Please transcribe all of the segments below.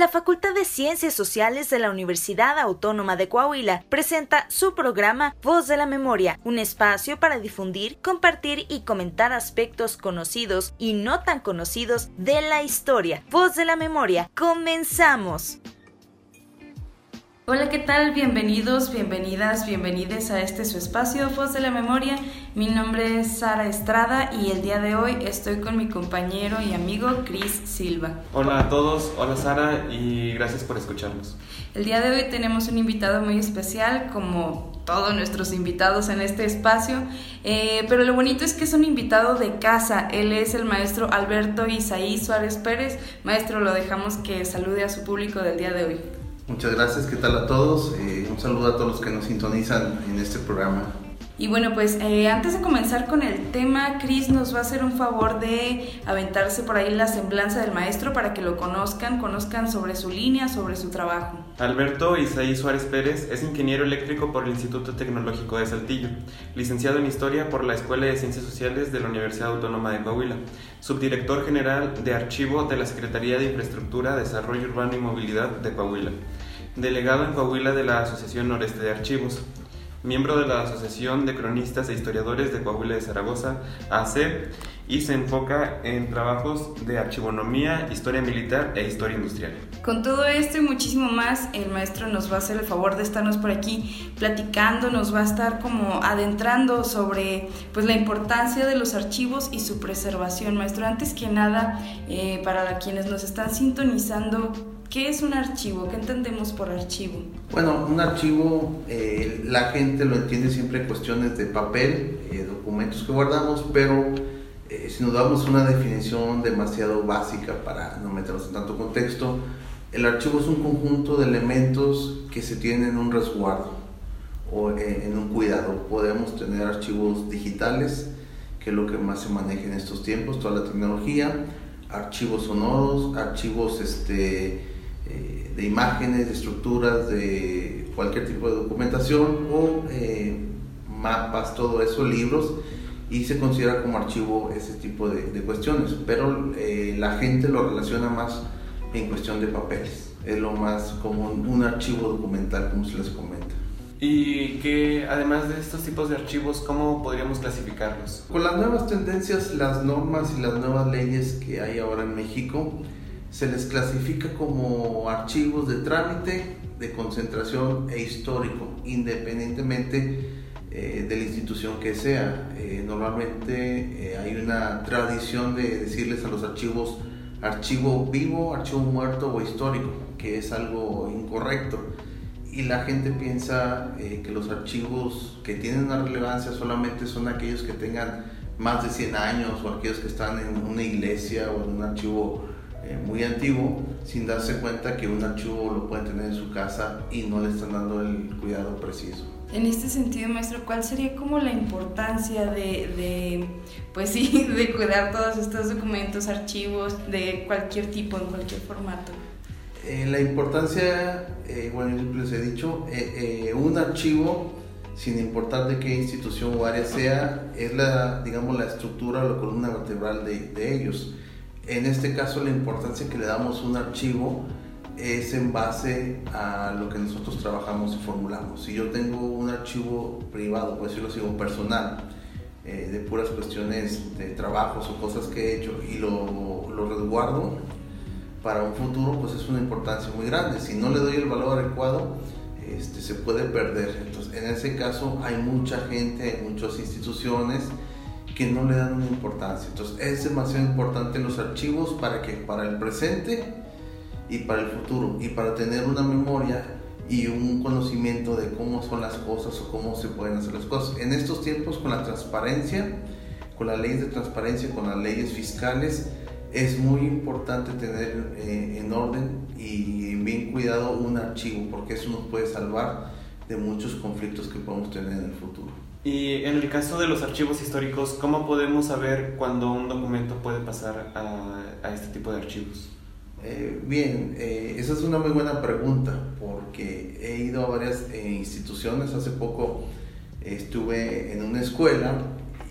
la Facultad de Ciencias Sociales de la Universidad Autónoma de Coahuila presenta su programa Voz de la Memoria, un espacio para difundir, compartir y comentar aspectos conocidos y no tan conocidos de la historia. Voz de la Memoria, comenzamos. Hola, ¿qué tal? Bienvenidos, bienvenidas, bienvenides a este su espacio, Voz de la Memoria. Mi nombre es Sara Estrada y el día de hoy estoy con mi compañero y amigo Chris Silva. Hola a todos, hola Sara y gracias por escucharnos. El día de hoy tenemos un invitado muy especial, como todos nuestros invitados en este espacio, eh, pero lo bonito es que es un invitado de casa. Él es el maestro Alberto Isaí Suárez Pérez. Maestro, lo dejamos que salude a su público del día de hoy. Muchas gracias, ¿qué tal a todos? Eh, un saludo a todos los que nos sintonizan en este programa. Y bueno, pues eh, antes de comenzar con el tema, Chris nos va a hacer un favor de aventarse por ahí la semblanza del maestro para que lo conozcan, conozcan sobre su línea, sobre su trabajo. Alberto Isaí Suárez Pérez es ingeniero eléctrico por el Instituto Tecnológico de Saltillo, licenciado en Historia por la Escuela de Ciencias Sociales de la Universidad Autónoma de Coahuila, subdirector general de Archivo de la Secretaría de Infraestructura, Desarrollo Urbano y Movilidad de Coahuila, delegado en Coahuila de la Asociación Noreste de Archivos, miembro de la Asociación de Cronistas e Historiadores de Coahuila de Zaragoza, AC, y se enfoca en trabajos de archivonomía, historia militar e historia industrial. Con todo esto y muchísimo más, el maestro nos va a hacer el favor de estarnos por aquí platicando, nos va a estar como adentrando sobre pues la importancia de los archivos y su preservación. Maestro, antes que nada, eh, para quienes nos están sintonizando, ¿Qué es un archivo? ¿Qué entendemos por archivo? Bueno, un archivo, eh, la gente lo entiende siempre en cuestiones de papel, eh, documentos que guardamos, pero eh, si nos damos una definición demasiado básica para no meternos en tanto contexto, el archivo es un conjunto de elementos que se tienen en un resguardo o en un cuidado. Podemos tener archivos digitales, que es lo que más se maneja en estos tiempos, toda la tecnología, archivos sonoros, archivos este, eh, de imágenes, de estructuras, de cualquier tipo de documentación o eh, mapas, todo eso, libros, y se considera como archivo ese tipo de, cuestiones, pero eh, la gente lo relaciona más en cuestión de papeles, es lo más común, un archivo documental, como se les comenta. Y que además de estos tipos de archivos, ¿cómo podríamos clasificarlos? Con las nuevas tendencias, las normas y las nuevas leyes que hay ahora en México, se les clasifica como archivos de trámite, de concentración e histórico, independientemente eh, de la institución que sea. Eh, normalmente eh, hay una tradición de decirles a los archivos archivo vivo, archivo muerto o histórico, que es algo incorrecto. Y la gente piensa que los archivos que tienen una relevancia solamente son aquellos que tengan más de 100 años o aquellos que están en una iglesia o en un archivo eh, muy antiguo sin darse cuenta que un archivo lo puede tener en su casa y no le están dando el cuidado preciso. En este sentido, maestro, ¿cuál sería como la importancia de, de, pues sí, de cuidar todos estos documentos, archivos de cualquier tipo, en cualquier formato? Eh, la importancia, eh, bueno, les he dicho, un archivo, sin importar de qué institución o área sea, es la, digamos, la estructura o la columna vertebral de, de ellos. En este caso la importancia que le damos a un archivo es en base a lo que nosotros trabajamos y formulamos. Si yo tengo un archivo privado, por decirlo así, personal, eh, de puras cuestiones de trabajos o cosas que he hecho y lo, lo resguardo para un futuro, pues es una importancia muy grande. Si no le doy el valor adecuado, este, se puede perder. Entonces, en ese caso hay mucha gente, muchas instituciones, que no le dan una importancia. Entonces es demasiado importante los archivos para que para el presente y para el futuro y para tener una memoria y un conocimiento de cómo son las cosas o cómo se pueden hacer las cosas. En estos tiempos con la transparencia, con las leyes de transparencia, con las leyes fiscales, es muy importante tener eh, en orden y bien cuidado un archivo porque eso nos puede salvar de muchos conflictos que podemos tener en el futuro. Y en el caso de los archivos históricos, ¿cómo podemos saber cuándo un documento puede pasar a, este tipo de archivos? Eh, bien, eh, esa es una muy buena pregunta porque he ido a varias eh, instituciones. Hace poco estuve en una escuela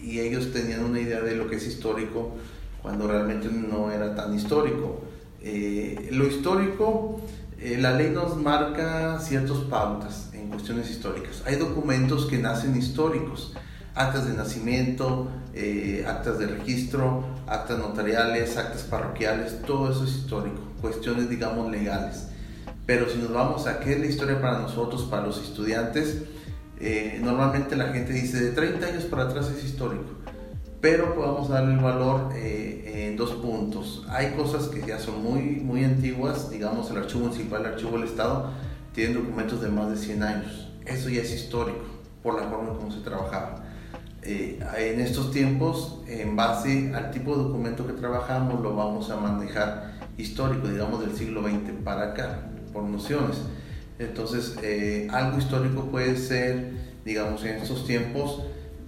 y ellos tenían una idea de lo que es histórico cuando realmente no era tan histórico. Eh, lo histórico, eh, la ley nos marca ciertas pautas en cuestiones históricas. Hay documentos que nacen históricos, actas de nacimiento, eh, actas de registro, actas notariales, actas parroquiales, todo eso es histórico, cuestiones digamos legales. Pero si nos vamos a qué es la historia para nosotros, para los estudiantes, normalmente la gente dice de 30 años para atrás es histórico pero podemos darle el valor eh, en dos puntos. Hay cosas que ya son muy, muy antiguas, digamos el archivo municipal, el archivo del Estado, tienen documentos de más de 100 años. Eso ya es histórico por la forma en cómo se trabajaba. Eh, en estos tiempos, en base al tipo de documento que trabajamos, lo vamos a manejar histórico, digamos del siglo XX para acá, por nociones. Entonces, eh, algo histórico puede ser, digamos, en estos tiempos,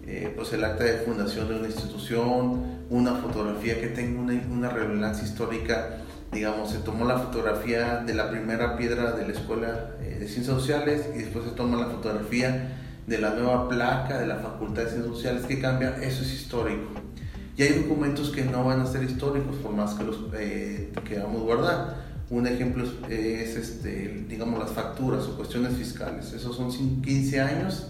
eh, pues el acta de fundación de una institución, una fotografía que tenga una, una, relevancia histórica, digamos, se tomó la fotografía de la primera piedra de la Escuela eh, de Ciencias Sociales y después se toma la fotografía de la nueva placa de la Facultad de Ciencias Sociales que cambia, eso es histórico. Y hay documentos que no van a ser históricos por más que los eh, queramos guardar. Un ejemplo es, este, digamos, las facturas o cuestiones fiscales. Esos son 15 años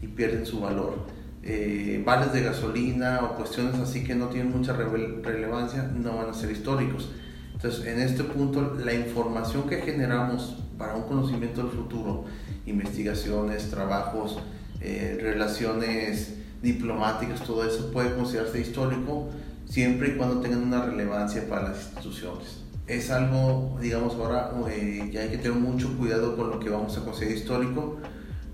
y pierden su valor eh, vales de gasolina o cuestiones así que no tienen mucha relevancia no van a ser históricos. Entonces, en este punto, la información que generamos para un conocimiento del futuro, investigaciones, trabajos, eh, relaciones diplomáticas, todo eso puede considerarse histórico siempre y cuando tengan una relevancia para las instituciones. Es algo, digamos, ahora eh, ya hay que tener mucho cuidado con lo que vamos a considerar histórico,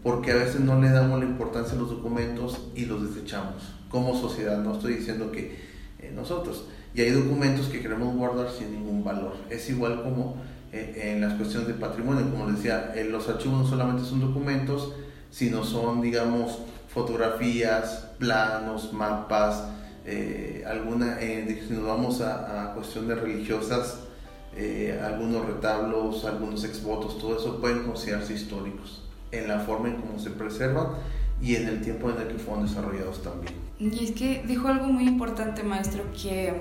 porque a veces no le damos la importancia a los documentos y los desechamos como sociedad. No estoy diciendo que eh, nosotros. Y hay documentos que queremos guardar sin ningún valor. Es igual como eh, en las cuestiones de patrimonio. Como les decía, eh, los archivos no solamente son documentos, sino son, digamos, fotografías, planos, mapas, alguna, si nos vamos a, a cuestiones religiosas, algunos retablos, algunos exvotos, todo eso pueden considerarse históricos en la forma en cómo se preservan y en el tiempo en el que fueron desarrollados también. Y es que dijo algo muy importante, maestro, que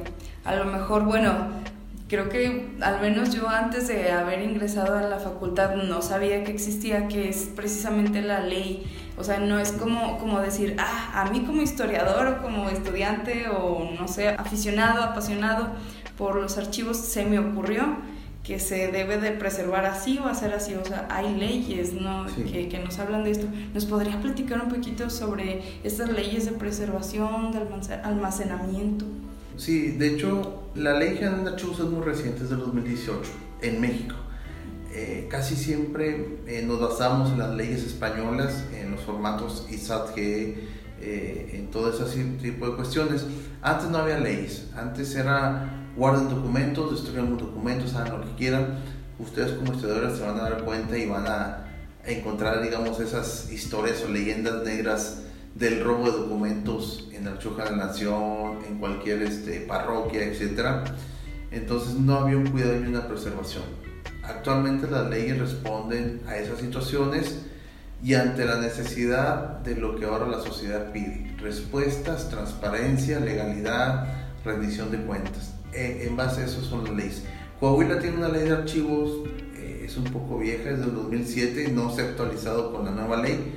a lo mejor, bueno, creo que al menos yo antes de haber ingresado a la facultad no sabía que existía, que es precisamente la ley. O sea, no es como, como decir, ah, a mí como historiador o como estudiante o no sé, aficionado, apasionado por los archivos, se me ocurrió que se debe de preservar así o hacer así. O sea, hay leyes ¿no? que, que, nos hablan de esto. ¿Nos podría platicar un poquito sobre estas leyes de preservación, de almacenamiento? Sí, de hecho, la ley general de archivos es muy reciente, es del 2018, en México. Eh, casi siempre eh, nos basamos en las leyes españolas, en los formatos ISAT-GE, eh, en todo ese tipo de cuestiones. Antes no había leyes, antes era guarden documentos, destruyan documentos, hagan lo que quieran. Ustedes como estudiadores se van a dar cuenta y van a encontrar, digamos, esas historias o leyendas negras del robo de documentos en la Chuja de la Nación, en cualquier este, parroquia, etc. Entonces no había un cuidado y una preservación. Actualmente las leyes responden a esas situaciones y ante la necesidad de lo que ahora la sociedad pide. Respuestas, transparencia, legalidad, rendición de cuentas en base a eso son las leyes. Coahuila tiene una ley de archivos, eh, es un poco vieja, es del 2007, no se ha actualizado con la nueva ley,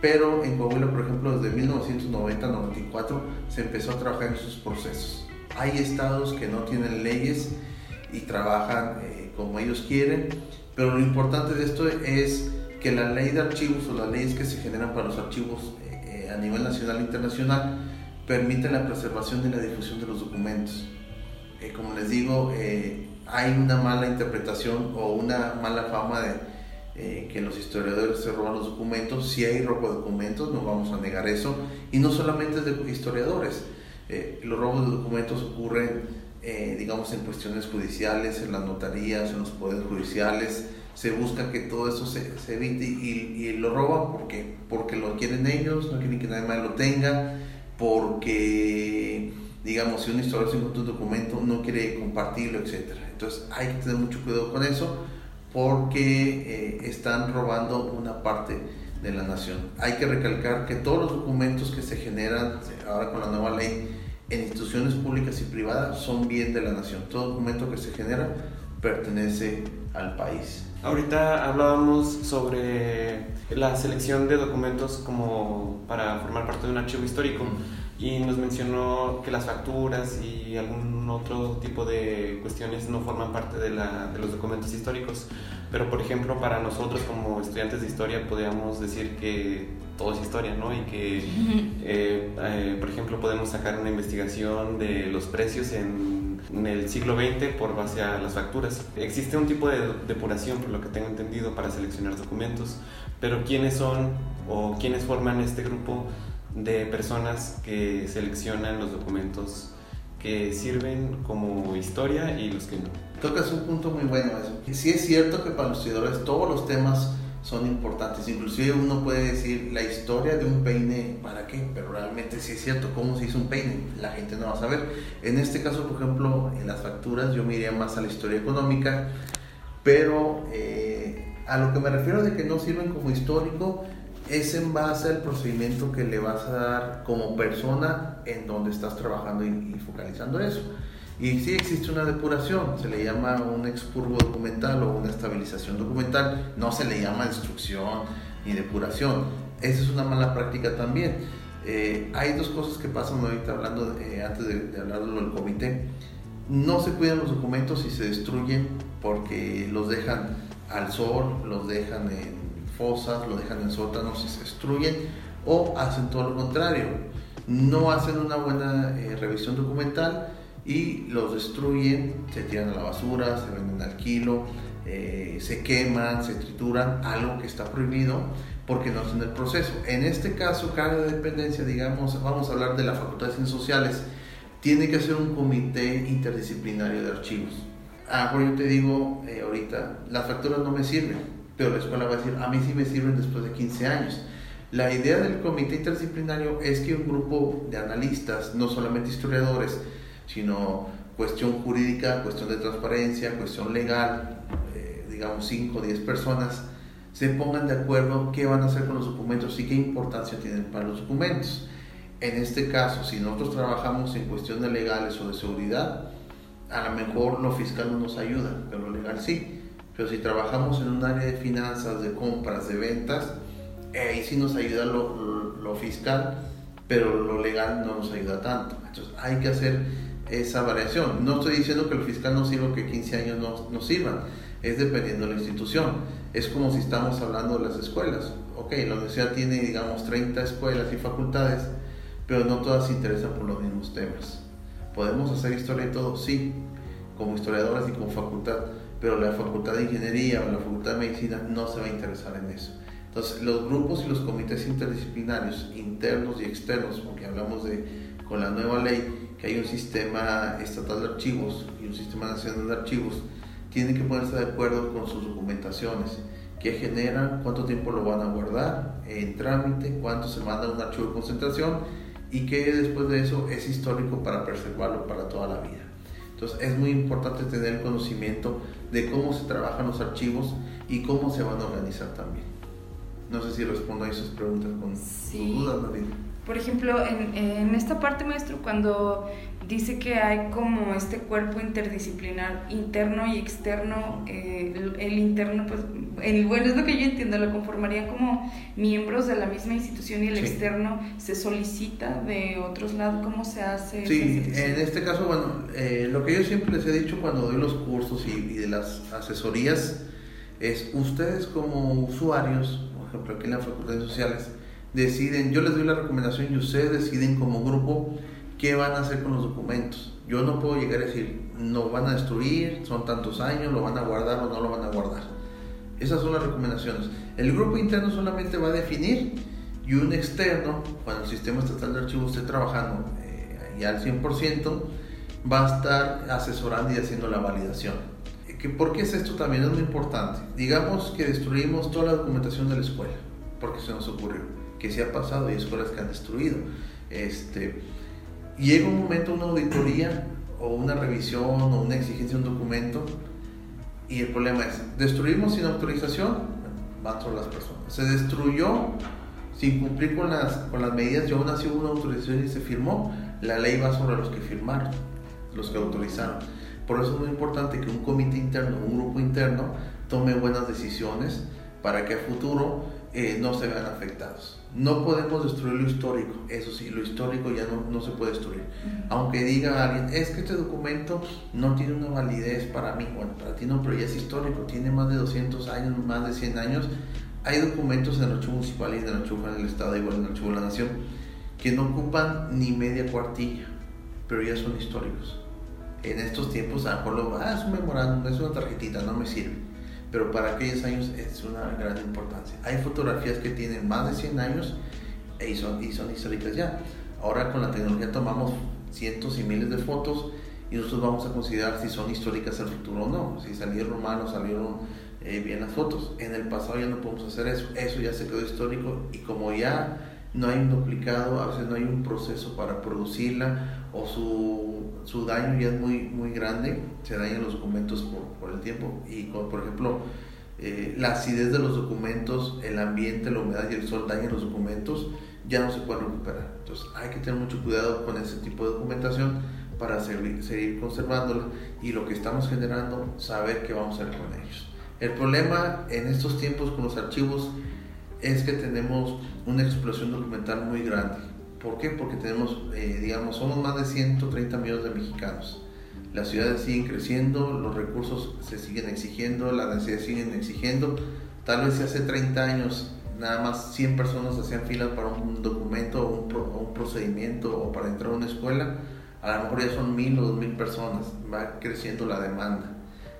pero en Coahuila, por ejemplo, desde 1990-94 se empezó a trabajar en sus procesos. Hay estados que no tienen leyes y trabajan eh, como ellos quieren, pero lo importante de esto es que la ley de archivos o las leyes que se generan para los archivos eh, a nivel nacional e internacional permiten la preservación y la difusión de los documentos. Eh, como les digo, eh, hay una mala interpretación o una mala fama de eh, que los historiadores se roban los documentos. Si hay robo de documentos, no vamos a negar eso. Y no solamente de historiadores. los robos de documentos ocurren, digamos, en cuestiones judiciales, en las notarías, en los poderes judiciales. Se busca que todo eso se, se evite y, y, lo roban porque, porque lo quieren ellos, no quieren que nadie más lo tenga, porque digamos, si un historiador se encuentra un documento, no quiere compartirlo, etc. Entonces hay que tener mucho cuidado con eso porque eh, están robando una parte de la nación. Hay que recalcar que todos los documentos que se generan ahora con la nueva ley en instituciones públicas y privadas son bien de la nación. Todo documento que se genera pertenece al país. Ahorita hablábamos sobre la selección de documentos como para formar parte de un archivo histórico y nos mencionó que las facturas y algún otro tipo de cuestiones no forman parte de, la, de los documentos históricos. Pero, por ejemplo, para nosotros como estudiantes de historia podríamos decir que todo es historia, ¿no? Y que, eh, eh, por ejemplo, podemos sacar una investigación de los precios en, en, el siglo XX por base a las facturas. Existe un tipo de depuración, por lo que tengo entendido, para seleccionar documentos, pero ¿quiénes son o quiénes forman este grupo de personas que seleccionan los documentos que sirven como historia y los que no. Tocas un punto muy bueno eso. Sí es cierto que para los estudiadores todos los temas son importantes. Inclusive uno puede decir la historia de un peine, ¿para qué? Pero realmente sí es cierto cómo se hizo un peine. La gente no va a saber. En este caso, por ejemplo, en las facturas yo me iría más a la historia económica, pero eh, a lo que me refiero de que no sirven como histórico es en base al procedimiento que le vas a dar como persona en donde estás trabajando y, focalizando eso. Y sí existe una depuración, se le llama un expurgo documental o una estabilización documental, no se le llama destrucción ni depuración. Esa es una mala práctica también. Eh, hay dos cosas que pasan ahorita hablando, eh, antes de, de hablar del comité. No se cuidan los documentos y se destruyen porque los dejan al sol, los dejan en fosas, lo dejan en sótanos y se destruyen, o hacen todo lo contrario, no hacen una buena eh, revisión documental y los destruyen, se tiran a la basura, se venden al kilo, eh, se queman, se trituran, algo que está prohibido porque no hacen el proceso. En este caso, cada dependencia, digamos, vamos a hablar de la Facultad de Ciencias Sociales, tiene que ser un comité interdisciplinario de archivos. Ah, por yo te digo eh, ahorita, las facturas no me sirven pero la escuela va a decir, a mí sí me sirven después de 15 años. La idea del comité interdisciplinario es que un grupo de analistas, no solamente historiadores, sino cuestión jurídica, cuestión de transparencia, cuestión legal, eh, digamos 5 o 10 personas, se pongan de acuerdo qué van a hacer con los documentos y qué importancia tienen para los documentos. En este caso, si nosotros trabajamos en cuestiones legales o de seguridad, a lo mejor lo fiscal no nos ayuda, pero lo legal sí. Pero si trabajamos en un área de finanzas, de compras, de ventas, ahí sí nos ayuda lo, lo, fiscal, pero lo legal no nos ayuda tanto. Entonces hay que hacer esa variación. No estoy diciendo que el fiscal no sirva, que 15 años no, no sirvan, es dependiendo de la institución. Es como si estamos hablando de las escuelas. Ok, la universidad tiene, digamos, 30 escuelas y facultades, pero no todas se interesan por los mismos temas. ¿Podemos hacer historia y todo? Sí, como historiadoras y como facultad pero la Facultad de Ingeniería o la Facultad de Medicina no se va a interesar en eso. Entonces, los grupos y los comités interdisciplinarios, internos y externos, porque hablamos de, con la nueva ley, que hay un sistema estatal de archivos y un sistema nacional de archivos, tienen que ponerse de acuerdo con sus documentaciones, qué generan, cuánto tiempo lo van a guardar en trámite, cuánto se manda un archivo de concentración y qué después de eso es histórico para preservarlo para toda la vida. Entonces es muy importante tener conocimiento de cómo se trabajan los archivos y cómo se van a organizar también. No sé si respondo a esas preguntas con dudas, David. Por ejemplo, en, en, esta parte, maestro, cuando dice que hay como este cuerpo interdisciplinar interno y externo, eh, el, interno, pues, el, bueno, es lo que yo entiendo, lo conformarían como miembros de la misma institución y el externo se solicita de otros lados, ¿cómo se hace? Sí, en este caso, bueno, eh, lo que yo siempre les he dicho cuando doy los cursos y, y de las asesorías es ustedes como usuarios, por ejemplo aquí en la Facultad de Sociales, deciden, yo les doy la recomendación y ustedes deciden como grupo qué van a hacer con los documentos. Yo no puedo llegar a decir, no van a destruir, son tantos años, lo van a guardar o no lo van a guardar. Esas son las recomendaciones. El grupo interno solamente va a definir y un externo, cuando el sistema estatal de archivos esté trabajando eh, ya al 100%, va a estar asesorando y haciendo la validación. ¿Por qué es esto también? Es muy importante. Digamos que destruimos toda la documentación de la escuela, porque se nos ocurrió que se ha pasado y escuelas que han destruido. Este, llega un momento, una auditoría o una revisión o una exigencia de un documento y el problema es, destruimos sin autorización, van sobre las personas. Se destruyó sin cumplir con las, con las medidas y aún así hubo una autorización y se firmó, la ley va sobre los que firmaron, los que autorizaron. Por eso es muy importante que un comité interno, un grupo interno, tome buenas decisiones para que a futuro eh, no se vean afectados. No podemos destruir lo histórico, eso sí, lo histórico ya no, no se puede destruir. Aunque diga alguien, es que este documento no tiene una validez para mí, bueno, para ti no, pero ya es histórico, tiene más de 200 años, más de 100 años. Hay documentos en el archivo municipal y en el archivo del Estado, igual en el archivo de la Nación, que no ocupan ni media cuartilla, pero ya son históricos. En estos tiempos, a lo mejor lo, ah, es un memorándum, es una tarjetita, no me sirve. Pero para aquellos años es una gran importancia. Hay fotografías que tienen más de 100 años y son, y son históricas ya. Ahora con la tecnología tomamos cientos y miles de fotos y nosotros vamos a considerar si son históricas el futuro o no, si salieron mal o salieron eh, bien las fotos. En el pasado ya no podemos hacer eso, eso ya se quedó histórico y como ya no hay un duplicado, a veces no hay un proceso para producirla o su, su daño ya es muy, muy grande, se dañan los documentos por, por el tiempo y por ejemplo eh, la acidez de los documentos, el ambiente, la humedad y el sol dañan los documentos, ya no se pueden recuperar. Entonces hay que tener mucho cuidado con ese tipo de documentación para seguir, seguir conservándola y lo que estamos generando, saber qué vamos a hacer con ellos. El problema en estos tiempos con los archivos es que tenemos una explosión documental muy grande. ¿Por qué? Porque tenemos, eh, digamos, somos más de 130 millones de mexicanos. Las ciudades siguen creciendo, los recursos se siguen exigiendo, las necesidades siguen exigiendo. Tal vez si hace 30 años nada más 100 personas hacían fila para un documento o un, un, procedimiento o para entrar a una escuela, a lo mejor ya son mil o dos mil personas, va creciendo la demanda.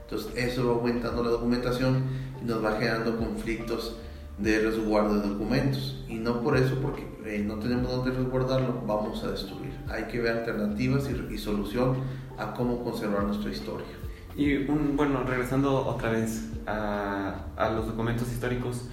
Entonces eso va aumentando la documentación y nos va generando conflictos de resguardo de documentos y no por eso porque eh, no tenemos dónde resguardarlo vamos a destruir. Hay que ver alternativas y, y, solución a cómo conservar nuestra historia. Y un, bueno regresando otra vez a, a los documentos históricos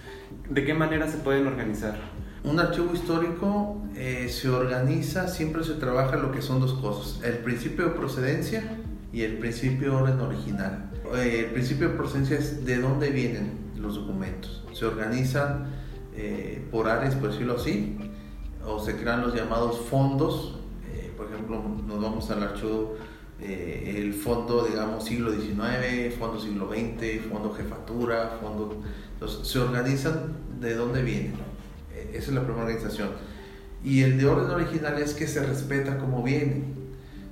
de qué manera se pueden organizar un archivo histórico eh, se organiza siempre se trabaja lo que son dos cosas el principio de procedencia y el principio de orden original. Eh, el principio de procedencia es de dónde vienen los documentos. Se organizan eh, por áreas, por decirlo así, o se crean los llamados fondos. Eh, por ejemplo, nos vamos al archivo, eh, el fondo, digamos, siglo XIX, fondo siglo XX, fondo jefatura, fondo... Entonces, se organizan de dónde vienen. esa es la primera organización. Y el de orden original es que se respeta como vienen.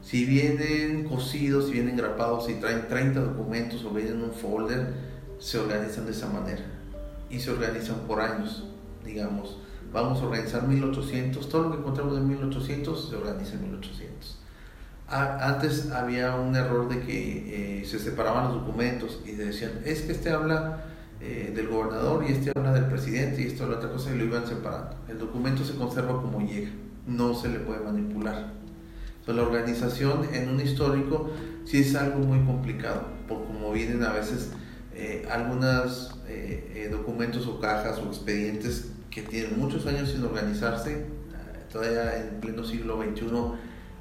Si vienen cosidos, si vienen grapados, si traen 30 documentos o vienen un folder, se organizan de esa manera y se organizan por años, digamos. Vamos a organizar 1800, todo lo que encontramos en 1800 se organiza en 1800. antes había un error de que eh, se separaban los documentos y decían, es que este habla eh, del gobernador y este habla del presidente y esto habla otra cosa y lo iban separando. El documento se conserva como llega, no se le puede manipular. Entonces, la organización en un histórico sí es algo muy complicado, por como vienen a veces eh, algunos eh, eh, documentos o cajas o expedientes que tienen muchos años sin organizarse. Todavía en pleno siglo XXI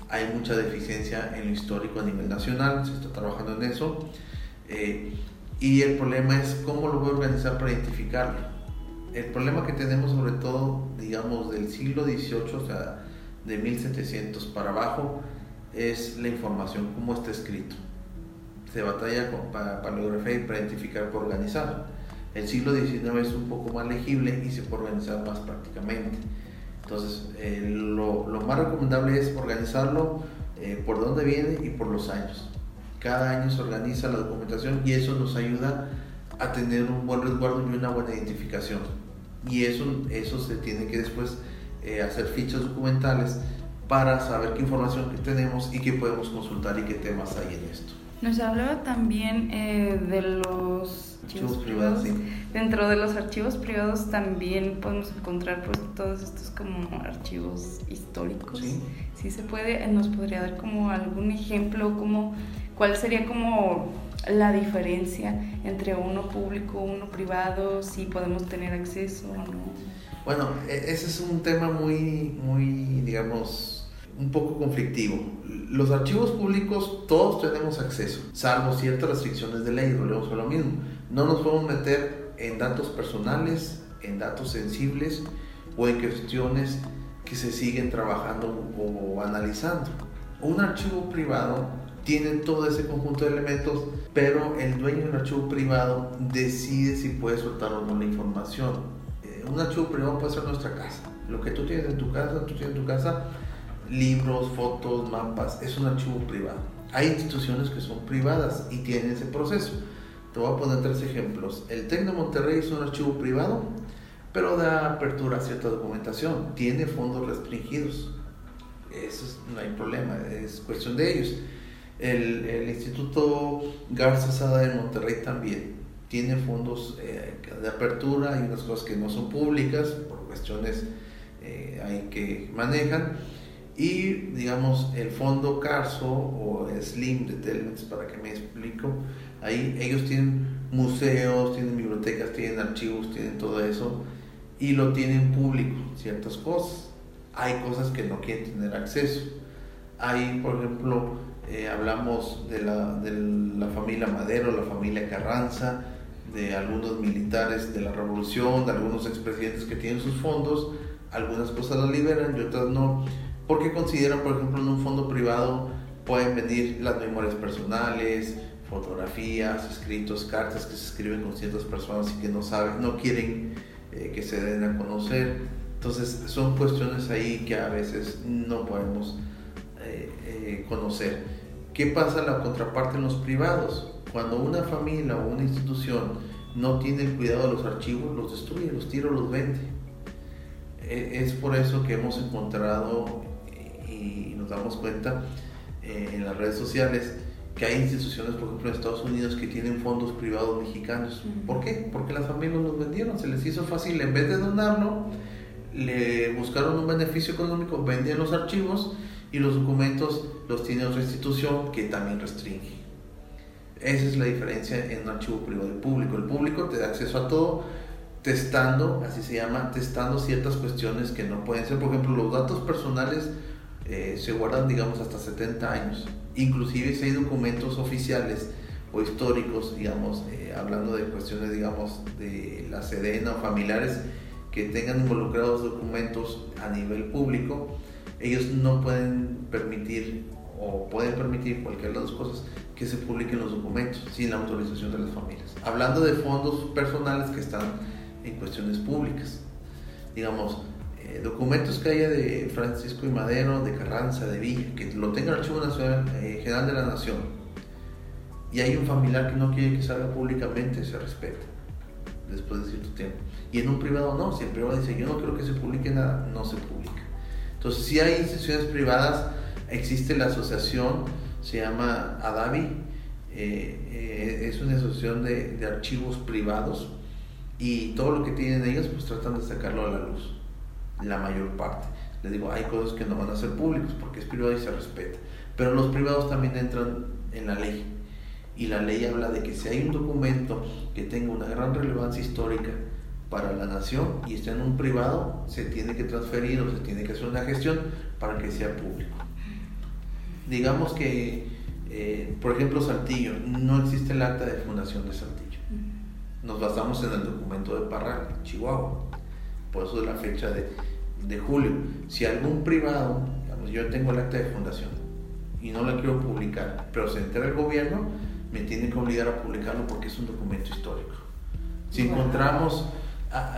hay mucha deficiencia en lo histórico a nivel nacional, se está trabajando en eso. y el problema es cómo lo voy a organizar para identificarlo. El problema que tenemos sobre todo, digamos, del siglo XVIII, o sea, de 1700 para abajo, es la información, cómo está escrito se batalla con paleografía y para identificar por organizar. El siglo XIX es un poco más legible y se puede organizar más prácticamente. Entonces, eh, lo, lo, más recomendable es organizarlo eh, por dónde viene y por los años. Cada año se organiza la documentación y eso nos ayuda a tener un buen resguardo y una buena identificación. Y eso, eso se tiene que después eh, hacer fichas documentales para saber qué información tenemos y qué podemos consultar y qué temas hay en esto. Nos hablaba también eh, de los archivos privados. Dentro de los archivos privados también podemos encontrar pues todos estos como archivos históricos. Sí. sí se puede, nos podría dar como algún ejemplo, como cuál sería como la diferencia entre uno público, uno privado, si podemos tener acceso o no. Bueno, e-, ese es un tema muy, muy, digamos, un poco conflictivo. Los archivos públicos todos tenemos acceso, salvo ciertas restricciones de ley, volvemos lo mismo. No nos podemos meter en datos personales, en datos sensibles o en cuestiones que se siguen trabajando o analizando. Un archivo privado tiene todo ese conjunto de elementos, pero el dueño del archivo privado decide si puede soltar o no la información. Eh, un archivo privado puede ser nuestra casa. Lo que tú tienes en tu casa, tú tienes en tu casa libros, fotos, mapas, es un archivo privado. Hay instituciones que son privadas y tienen ese proceso. Te voy a poner tres ejemplos. El TEC de Monterrey es un archivo privado, pero da apertura a cierta documentación. Tiene fondos restringidos. Eso no hay problema, es cuestión de ellos. El, el Instituto Garza Sada de Monterrey también tiene fondos eh, de apertura, hay unas cosas que no son públicas por cuestiones eh, que manejan. Y digamos el fondo Carso o Slim de Telmex, para que me explico, ahí ellos tienen museos, tienen bibliotecas, tienen archivos, tienen todo eso y lo tienen público, ciertas cosas. Hay cosas que no quieren tener acceso. Hay, por ejemplo, eh, hablamos de la, de la familia Madero, la familia Carranza, de algunos militares de la revolución, de algunos expresidentes que tienen sus fondos, algunas cosas las liberan y otras no, porque consideran, por ejemplo, en un fondo privado pueden venir las memorias personales, fotografías, escritos, cartas que se escriben con ciertas personas y que no saben, no quieren eh, que se den a conocer. Entonces son cuestiones ahí que a veces no podemos eh, eh, conocer. ¿Qué pasa la contraparte en los privados? Cuando una familia o una institución no tiene el cuidado de los archivos, los destruye, los tira, los vende. E, es por eso que hemos encontrado nos damos cuenta en las redes sociales que hay instituciones, por ejemplo, en Estados Unidos que tienen fondos privados mexicanos. ¿Por qué? Porque las familias los vendieron, se les hizo fácil, en vez de donarlo, le buscaron un beneficio económico, vendían los archivos y los documentos los tiene otra institución que también restringe. Esa es la diferencia en un archivo privado y público. El público te da acceso a todo testando, así se llama, testando ciertas cuestiones que no pueden ser. Por ejemplo, los datos personales eh, se guardan, digamos, hasta 70 años. Inclusive si hay documentos oficiales o históricos, digamos, eh, hablando de cuestiones, digamos, de la Sedena o familiares que tengan involucrados documentos a nivel público, ellos no pueden permitir o pueden permitir cualquier de las dos cosas que se publiquen los documentos sin la autorización de las familias. Hablando de fondos personales que están en cuestiones públicas, digamos, eh, documentos que haya de Francisco y Madero, de Carranza, de Villa, que lo tenga el Archivo Nacional, eh, General de la Nación, y hay un familiar que no quiere que salga públicamente, se respeta después de cierto tiempo. Y en un privado no, si el privado dice yo no quiero que se publique nada, no se publica. Entonces, si hay instituciones privadas, existe la asociación, se llama ADAVI, eh, es una asociación de, de archivos privados y todo lo que tienen ellos pues tratan de sacarlo a la luz la mayor parte. Les digo, hay cosas que no van a ser públicas porque es privado y se respeta. Pero los privados también entran en la ley. Y la ley habla de que si hay un documento que tenga una gran relevancia histórica para la nación y está en un privado, se tiene que transferir o se tiene que hacer una gestión para que sea público. Digamos que, eh, por ejemplo, Saltillo, no existe el acta de fundación de Saltillo. Nos basamos en el documento de Parral, Chihuahua por eso de la fecha de, de julio. Si algún privado, digamos, yo tengo el acta de fundación y no la quiero publicar, pero se entera el gobierno, me tiene que obligar a publicarlo porque es un documento histórico. Si encontramos,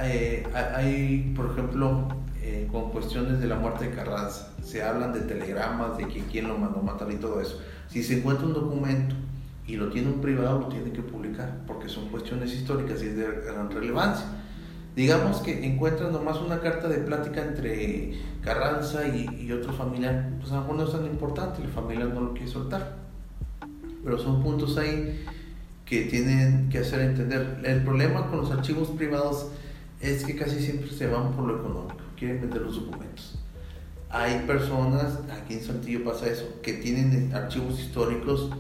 eh, hay, por ejemplo, eh, con cuestiones de la muerte de Carranza, se hablan de telegramas, de que quién lo mandó matar y todo eso. Si se encuentra un documento y lo tiene un privado, lo tiene que publicar, porque son cuestiones históricas y es de gran relevancia digamos que encuentran nomás una carta de plática entre Carranza y, otro familiar, pues a lo mejor no es tan importante, el familiar no lo quiere soltar. Pero son puntos ahí que tienen que hacer entender. El problema con los archivos privados es que casi siempre se van por lo económico, quieren vender los documentos. Hay personas, aquí en Santillo pasa eso, que tienen archivos históricos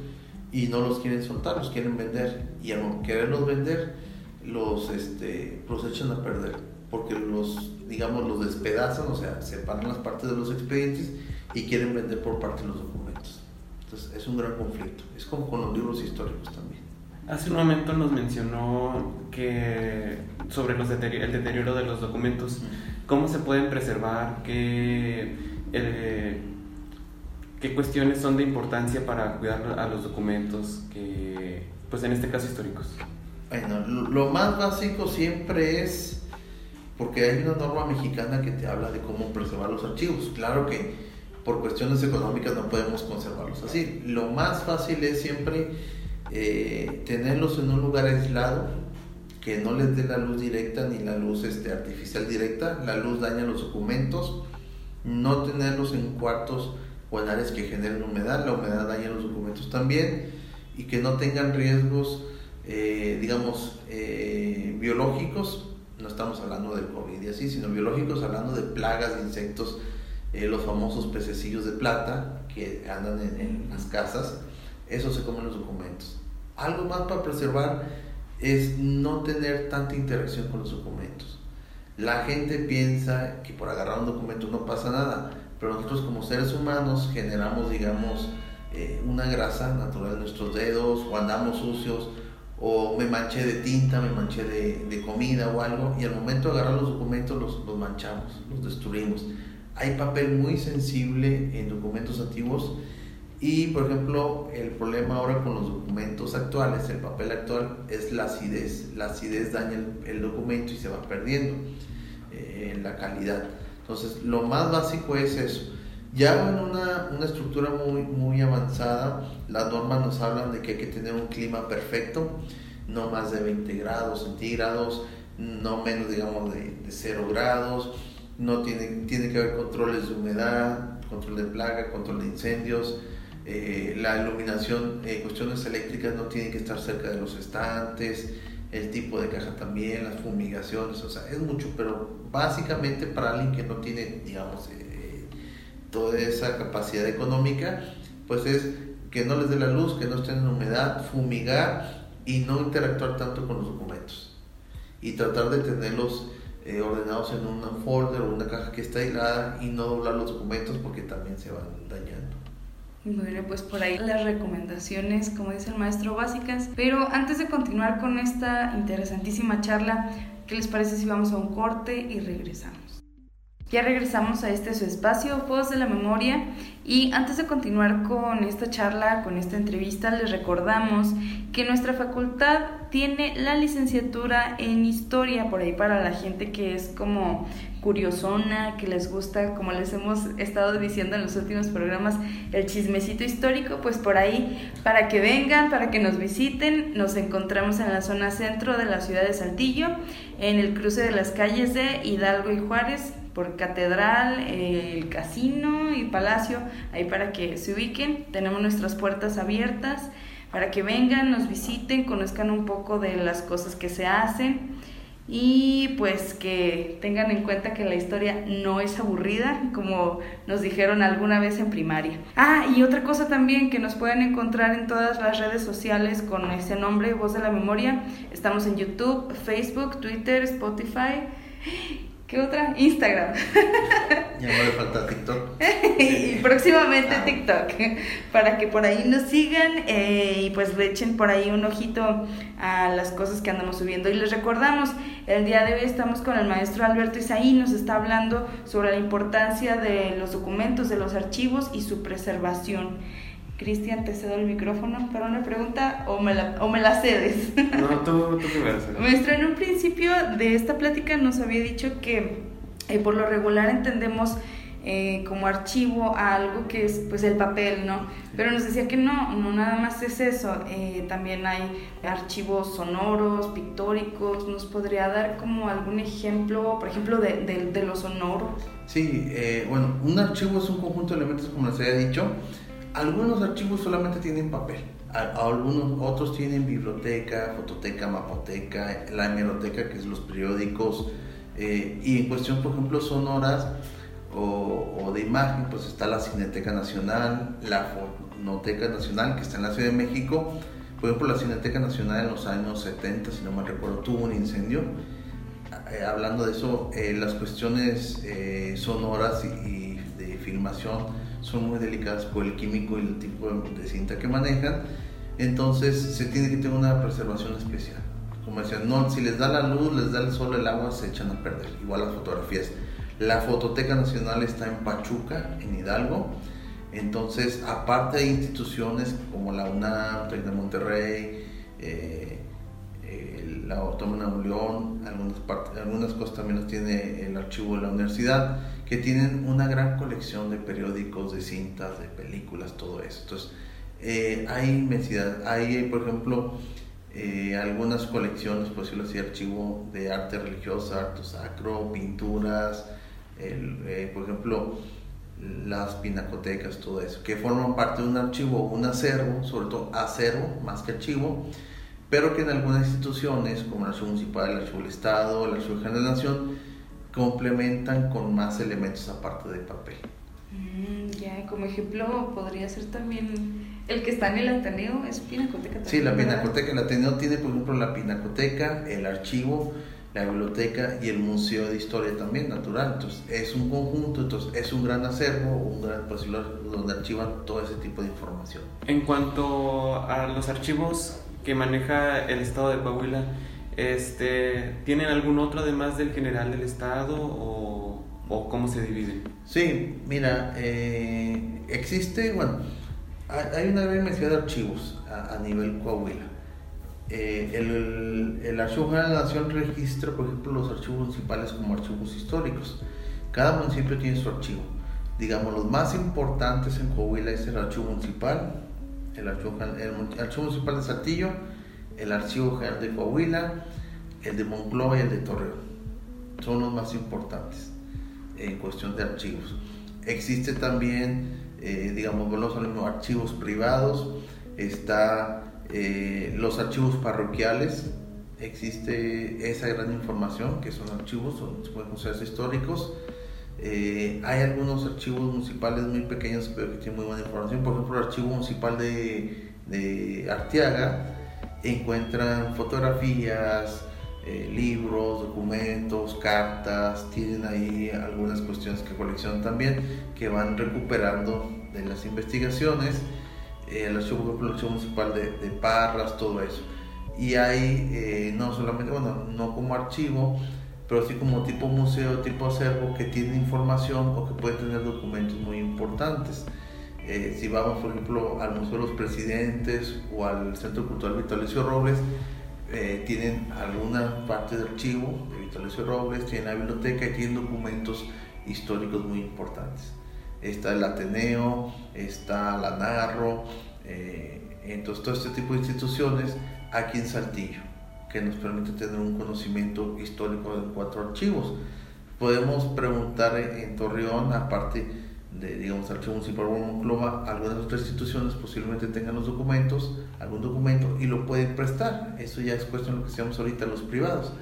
y no los quieren soltar, los quieren vender. Y al quererlos vender, los, este, los echan a perder, porque los, digamos, los despedazan, o sea, separan las partes de los expedientes y quieren vender por parte de los documentos. Entonces es un gran conflicto. Es como con los libros históricos también. Hace un momento nos mencionó que sobre los el deterioro de los documentos, cómo se pueden preservar, que, eh, ¿Qué cuestiones son de importancia para cuidar a los documentos, que, pues en este caso históricos? Bueno, lo más básico siempre es, porque hay una norma mexicana que te habla de cómo preservar los archivos. Claro que por cuestiones económicas no podemos conservarlos así. Lo más fácil es siempre eh, tenerlos en un lugar aislado, que no les dé la luz directa ni la luz este, artificial directa. La luz daña los documentos. No tenerlos en cuartos o en áreas que generen humedad. La humedad daña los documentos también. Y que no tengan riesgos, eh, digamos, eh, biológicos. No estamos hablando del COVID y así, sino biológicos, hablando de plagas, de insectos, los famosos pececillos de plata que andan en, en las casas. Eso se comen los documentos. Algo más para preservar es no tener tanta interacción con los documentos. La gente piensa que por agarrar un documento no pasa nada, pero nosotros como seres humanos generamos, digamos, eh, una grasa natural en nuestros dedos o andamos sucios o me manché de tinta, me manché de, comida o algo y al momento de agarrar los documentos los, los manchamos, los destruimos. Hay papel muy sensible en documentos antiguos y, por ejemplo, el problema ahora con los documentos actuales, el papel actual, es la acidez. La acidez daña el, documento y se va perdiendo eh, la calidad. Entonces, lo más básico es eso. Ya en una, una, estructura muy, muy avanzada, las normas nos hablan de que hay que tener un clima perfecto, no más de 20 grados centígrados, no menos, digamos, de, de 0 grados, no tiene, tiene que haber controles de humedad, control de plaga, control de incendios, eh, la iluminación, eh, cuestiones eléctricas no tienen que estar cerca de los estantes, el tipo de caja también, las fumigaciones, o sea, es mucho, pero básicamente para alguien que no tiene, digamos, eh, toda esa capacidad económica, pues es que no les dé la luz, que no estén en humedad, fumigar y no interactuar tanto con los documentos y tratar de tenerlos ordenados en un folder o una caja que está aislada y no doblar los documentos porque también se van dañando. Bueno, pues por ahí las recomendaciones, como dice el maestro, básicas. Pero antes de continuar con esta interesantísima charla, ¿qué les parece si vamos a un corte y regresamos? Ya regresamos a este su espacio, Voz de la Memoria, y antes de continuar con esta charla, con esta entrevista, les recordamos que nuestra facultad tiene la licenciatura en Historia, por ahí para la gente que es como curiosona, que les gusta, como les hemos estado diciendo en los últimos programas, el chismecito histórico, pues por ahí, para que vengan, para que nos visiten, nos encontramos en la zona centro de la ciudad de Saltillo, en el cruce de las calles de Hidalgo y Juárez, por Catedral, el Casino y Palacio, ahí para que se ubiquen. Tenemos nuestras puertas abiertas para que vengan, nos visiten, conozcan un poco de las cosas que se hacen y pues que tengan en cuenta que la historia no es aburrida, como nos dijeron alguna vez en primaria. Ah, y otra cosa también que nos pueden encontrar en todas las redes sociales con ese nombre, Voz de la Memoria. Estamos en YouTube, Facebook, Twitter, Spotify ¿Qué otra? Instagram. Ya no le falta TikTok. y próximamente ah. TikTok. Para que por ahí nos sigan eh, y pues le echen por ahí un ojito a las cosas que andamos subiendo. Y les recordamos, el día de hoy estamos con el maestro Alberto Isaí, nos está hablando sobre la importancia de los documentos, de los archivos y su preservación. Cristian, te cedo el micrófono para una pregunta o me la, o me la cedes. No, tú, tú primero. Maestro, en un principio de esta plática nos había dicho que eh, por lo regular entendemos eh, como archivo a algo que es pues el papel, ¿no? Pero nos decía que no, no nada más es eso, eh, también hay archivos sonoros, pictóricos, ¿nos podría dar como algún ejemplo, por ejemplo, de, de, de los sonoros? Sí, bueno, un archivo es un conjunto de elementos, como les había dicho, algunos archivos solamente tienen papel, algunos otros tienen biblioteca, fototeca, mapoteca, la hemeroteca, que es los periódicos, eh, y en cuestión, por ejemplo, sonoras o, o, de imagen, pues está la Cineteca Nacional, la Fonoteca Nacional, que está en la Ciudad de México. Por ejemplo, la Cineteca Nacional en los años 70, si no me recuerdo, tuvo un incendio. Eh, hablando de eso, eh, las cuestiones sonoras y de filmación son muy delicadas por el químico y el tipo de cinta que manejan, entonces se tiene que tener una preservación especial. Como decían, no, si les da la luz, les da el sol, el agua, se echan a perder. Igual las fotografías. La Fototeca Nacional está en Pachuca, en Hidalgo. Entonces, aparte de instituciones como la UNAM, TEC de Monterrey, eh, la Autónoma de León, algunas, partes, algunas cosas también los tiene el archivo de la universidad, que tienen una gran colección de periódicos, de cintas, de películas, todo eso. Entonces, eh, hay inmensidad. Hay, por ejemplo, eh, algunas colecciones, por decirlo así, archivo de arte religioso, arte sacro, pinturas, eh, por ejemplo, las pinacotecas, todo eso, que forman parte de un archivo, un acervo, sobre todo acervo, más que archivo, pero que en algunas instituciones, como el Archivo Municipal, el Archivo del Estado, el Archivo General de la Nación, complementan con más elementos aparte de papel. Mm, ya, como ejemplo podría ser también el que está en el Ateneo, es Pinacoteca. sí, la Pinacoteca, el Ateneo tiene por ejemplo la Pinacoteca, el archivo, la biblioteca y el Museo de Historia también, natural. Entonces es un conjunto, entonces es un gran acervo, un gran pues, donde archivan todo ese tipo de información. En cuanto a los archivos que maneja el Estado de Coahuila, este, ¿tienen algún otro además del general del Estado o, o cómo se divide? Sí, mira, eh, existe, bueno, hay una gran cantidad de archivos a, nivel Coahuila. Eh, el, el, Archivo General de la Nación registra, por ejemplo, los archivos municipales como archivos históricos. Cada municipio tiene su archivo. Digamos, los más importantes en Coahuila es el Archivo Municipal, el Archivo, el Archivo Municipal de Saltillo, el Archivo General de Coahuila, el de Monclova y el de Torreón. Son los más importantes en cuestión de archivos. Existe también eh, digamos, los archivos privados, está eh, los archivos parroquiales, existe esa gran información que son archivos, son, pueden considerarse históricos. Eh, hay algunos archivos municipales muy pequeños pero que tienen muy buena información. Por ejemplo, el archivo municipal de, de Arteaga encuentran fotografías, eh, libros, documentos, cartas, tienen ahí algunas cuestiones que coleccionan también, que van recuperando de las investigaciones, eh, el archivo, el archivo municipal de, de, Parras, todo eso. Y hay, eh, no solamente, bueno, no como archivo, pero sí como tipo museo, tipo acervo, que tiene información o que puede tener documentos muy importantes. si vamos, por ejemplo, al Museo de los Presidentes o al Centro Cultural Vitalicio Robles, eh, tienen alguna parte de archivo de Vitalicio Robles, tienen la biblioteca y tienen documentos históricos muy importantes. Está el Ateneo, está la Narro, eh, entonces todo este tipo de instituciones aquí en Saltillo, que nos permite tener un conocimiento histórico de cuatro archivos. Podemos preguntar en Torreón, aparte de, digamos, Archivo Municipal de Monclova, algunas otras instituciones posiblemente tengan los documentos, algún documento y lo pueden prestar. Eso ya es cuestión de lo que seamos ahorita los privados.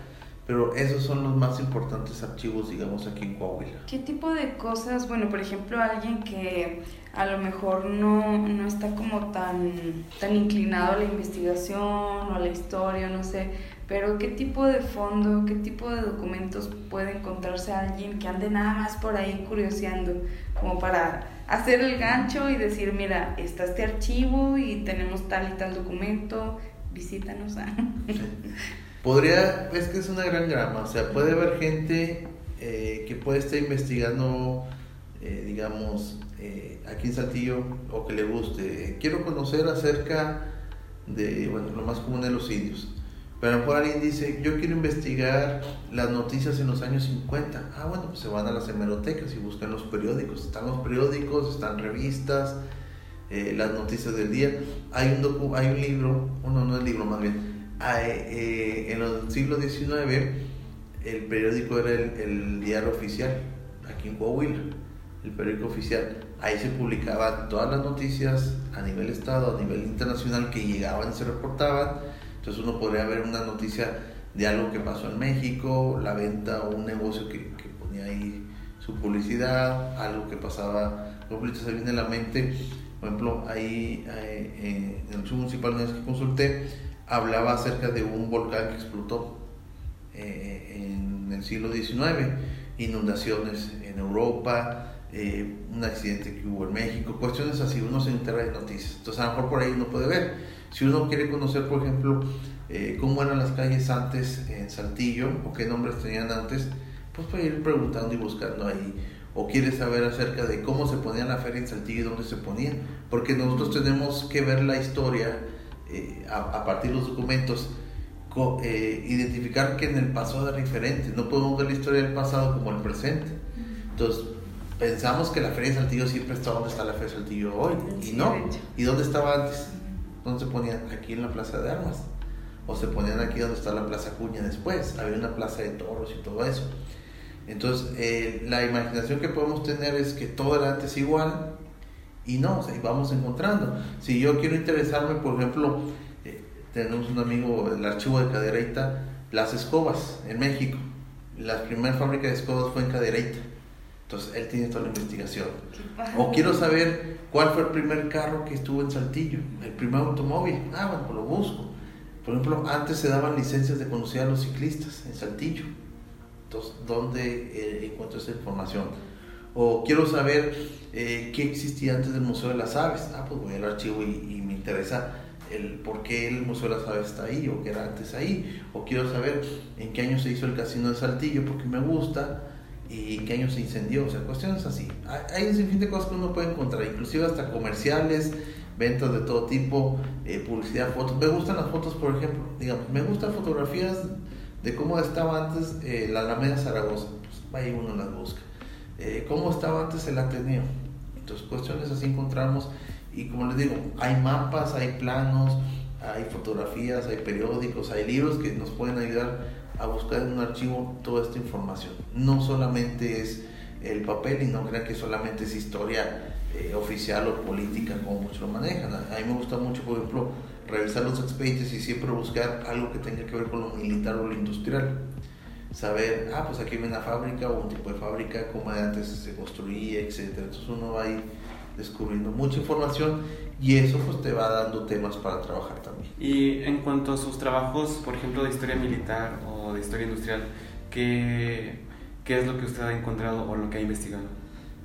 Pero esos son los más importantes archivos, digamos, aquí en Coahuila. ¿Qué tipo de cosas, bueno, por ejemplo, alguien que a lo mejor no, no está como tan, tan inclinado a la investigación o a la historia, no sé, pero qué tipo de fondo, qué tipo de documentos puede encontrarse alguien que ande nada más por ahí curioseando, como para hacer el gancho y decir, mira, está este archivo y tenemos tal y tal documento, visítanos. Podría, es que es una gran grama, o sea, puede haber gente eh, que puede estar investigando, eh, digamos, eh, aquí en Saltillo o que le guste. Quiero conocer acerca de, bueno, lo más común de los indios pero a lo alguien dice, yo quiero investigar las noticias en los años 50. Ah, bueno, pues se van a las hemerotecas y buscan los periódicos. Están los periódicos, están revistas, eh, las noticias del día. Hay un, docu hay un libro, uno no es libro más bien. Eh, en el siglo XIX el periódico era el, el, diario oficial, aquí en Coahuila, el periódico oficial. Ahí se publicaban todas las noticias a nivel estado, a nivel internacional que llegaban y se reportaban entonces uno podría ver una noticia de algo que pasó en México, la venta o un negocio que, ponía ahí su publicidad, algo que pasaba, por se viene a la mente, por ejemplo, ahí eh, en el municipal que consulté, hablaba acerca de un volcán que explotó eh, en el siglo XIX, inundaciones en Europa, eh, un accidente que hubo en México, cuestiones así, uno se entera de noticias. Entonces a lo mejor por ahí uno puede ver. Si uno quiere conocer, por ejemplo, eh, cómo eran las calles antes en Saltillo o qué nombres tenían antes, pues puede ir preguntando y buscando ahí o quiere saber acerca de cómo se ponía la feria en Saltillo y dónde se ponía, porque nosotros tenemos que ver la historia eh, a, partir de los documentos, eh, identificar que en el pasado era diferente, no podemos ver la historia del pasado como el presente. Entonces, pensamos que la feria de Saltillo siempre está donde está la feria de Saltillo hoy, y no. ¿Y dónde estaba antes? ¿Dónde se ponían? Aquí en la Plaza de Armas. O se ponían aquí donde está la Plaza Cuña después. Había una plaza de toros y todo eso. Entonces, eh, la imaginación que podemos tener es que todo era antes igual y no, o sea, vamos encontrando. Si yo quiero interesarme, por ejemplo, eh, tenemos un amigo, el archivo de Cadereyta, las escobas en México. La primera fábrica de escobas fue en Cadereyta. Entonces, él tiene toda la investigación. O quiero saber cuál fue el primer carro que estuvo en Saltillo, el primer automóvil. Ah, bueno, pues lo busco. Por ejemplo, antes se daban licencias de conducir a los ciclistas en Saltillo ¿dónde eh, encuentro esa información? O quiero saber eh, qué existía antes del Museo de las Aves. Ah, pues voy al archivo y, me interesa el por qué el Museo de las Aves está ahí o qué era antes ahí. O quiero saber en qué año se hizo el Casino de Saltillo porque me gusta y en qué año se incendió. O sea, cuestiones así. Hay un sinfín de cosas que uno puede encontrar, inclusive hasta comerciales, ventas de todo tipo, eh, publicidad, fotos. Me gustan las fotos, por ejemplo. Digamos, me gustan fotografías de cómo estaba antes eh, la Alameda Zaragoza, pues vaya uno las busca. Eh, cómo estaba antes el Ateneo. Entonces, cuestiones así encontramos. Y como les digo, hay mapas, hay planos, hay fotografías, hay periódicos, hay libros que nos pueden ayudar a buscar en un archivo toda esta información. No solamente es el papel y no crean que solamente es historia eh, oficial o política como muchos lo manejan. A mí me gusta mucho, por ejemplo, revisar los expedientes y siempre buscar algo que tenga que ver con lo militar o lo industrial. Saber, ah, pues aquí viene una fábrica o un tipo de fábrica, cómo antes se construía, etc. Entonces uno va ahí descubriendo mucha información y eso pues te va dando temas para trabajar también. Y en cuanto a sus trabajos, por ejemplo, de historia militar o de historia industrial, ¿qué, qué es lo que usted ha encontrado o lo que ha investigado?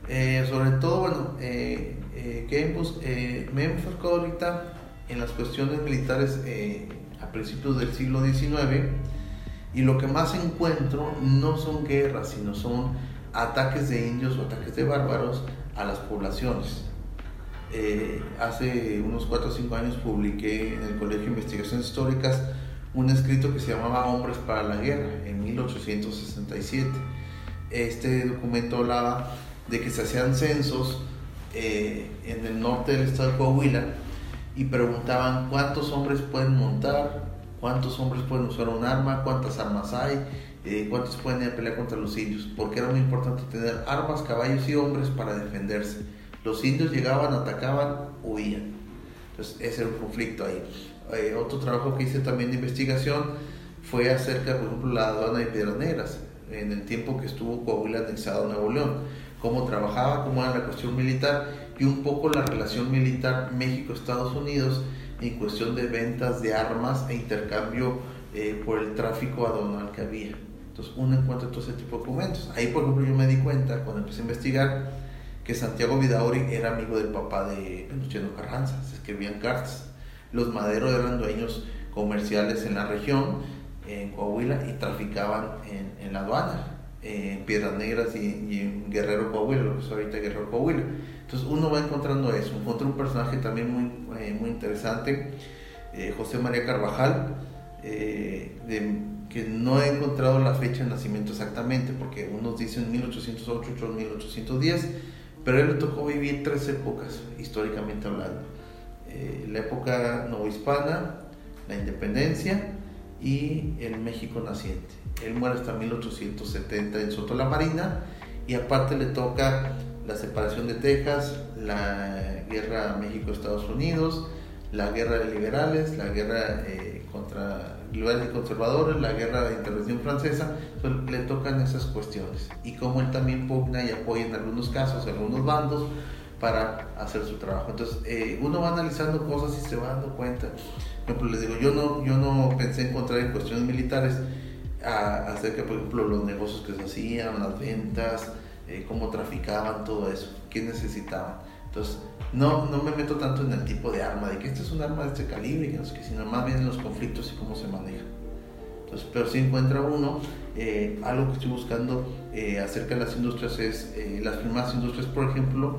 Eh, sobre todo, bueno, eh, eh, eh me he enfocado ahorita en las cuestiones militares eh, a principios del siglo XIX y lo que más encuentro no son guerras, sino son ataques de indios o ataques de bárbaros a las poblaciones. Eh, hace unos 4 o 5 años publiqué en el Colegio de Investigaciones Históricas un escrito que se llamaba Hombres para la Guerra en 1867. Este documento hablaba de que se hacían censos eh, en el norte del estado de Coahuila y preguntaban cuántos hombres pueden montar, cuántos hombres pueden usar un arma, cuántas armas hay, eh, cuántos pueden ir a pelear contra los indios, porque era muy importante tener armas, caballos y hombres para defenderse. Los indios llegaban, atacaban, huían. Entonces ese era un conflicto ahí. Eh, otro trabajo que hice también de investigación fue acerca, por ejemplo, la aduana de Piedras Negras, en el tiempo que estuvo Coahuila anexado a Nuevo León, cómo trabajaba, cómo era la cuestión militar y un poco la relación militar México-Estados Unidos en cuestión de ventas de armas e intercambio eh, por el tráfico aduanal que había. Entonces uno encuentra todo ese tipo de documentos. Ahí por ejemplo yo me di cuenta cuando empecé a investigar que Santiago Vidauri era amigo del papá de Venustiano Carranza, se escribían cartas. Los maderos eran dueños comerciales en la región, en Coahuila, y traficaban en, en la aduana, en Piedras Negras y, y, en Guerrero Coahuila, lo que es ahorita Guerrero Coahuila. Entonces uno va encontrando eso. Encontré un personaje también muy, eh, muy interesante, eh, José María Carvajal, eh, que no he encontrado la fecha de nacimiento exactamente, porque unos dicen 1808, otros 1810, pero él le tocó vivir tres épocas, históricamente hablando. la época novohispana, la independencia y el México naciente. Él muere hasta 1870 en Soto la Marina y aparte le toca la separación de Texas, la guerra México-Estados Unidos, la guerra de liberales, la guerra eh, contra liberales y conservadores, la guerra de intervención francesa, le tocan esas cuestiones. Y como él también pugna y apoya en algunos casos, en algunos bandos, para hacer su trabajo. Entonces, eh, uno va analizando cosas y se va dando cuenta. Por ejemplo, les digo, yo no, yo no pensé encontrar en cuestiones militares acerca, por ejemplo, los negocios que se hacían, las ventas, eh, cómo traficaban, todo eso, qué necesitaban. Entonces, no, no me meto tanto en el tipo de arma, de que este es un arma de este calibre, que no sé qué, sino más bien en los conflictos y cómo se maneja. Entonces, pero si encuentra uno, eh, algo que estoy buscando eh, acerca de las industrias es, eh, las primeras industrias, por ejemplo,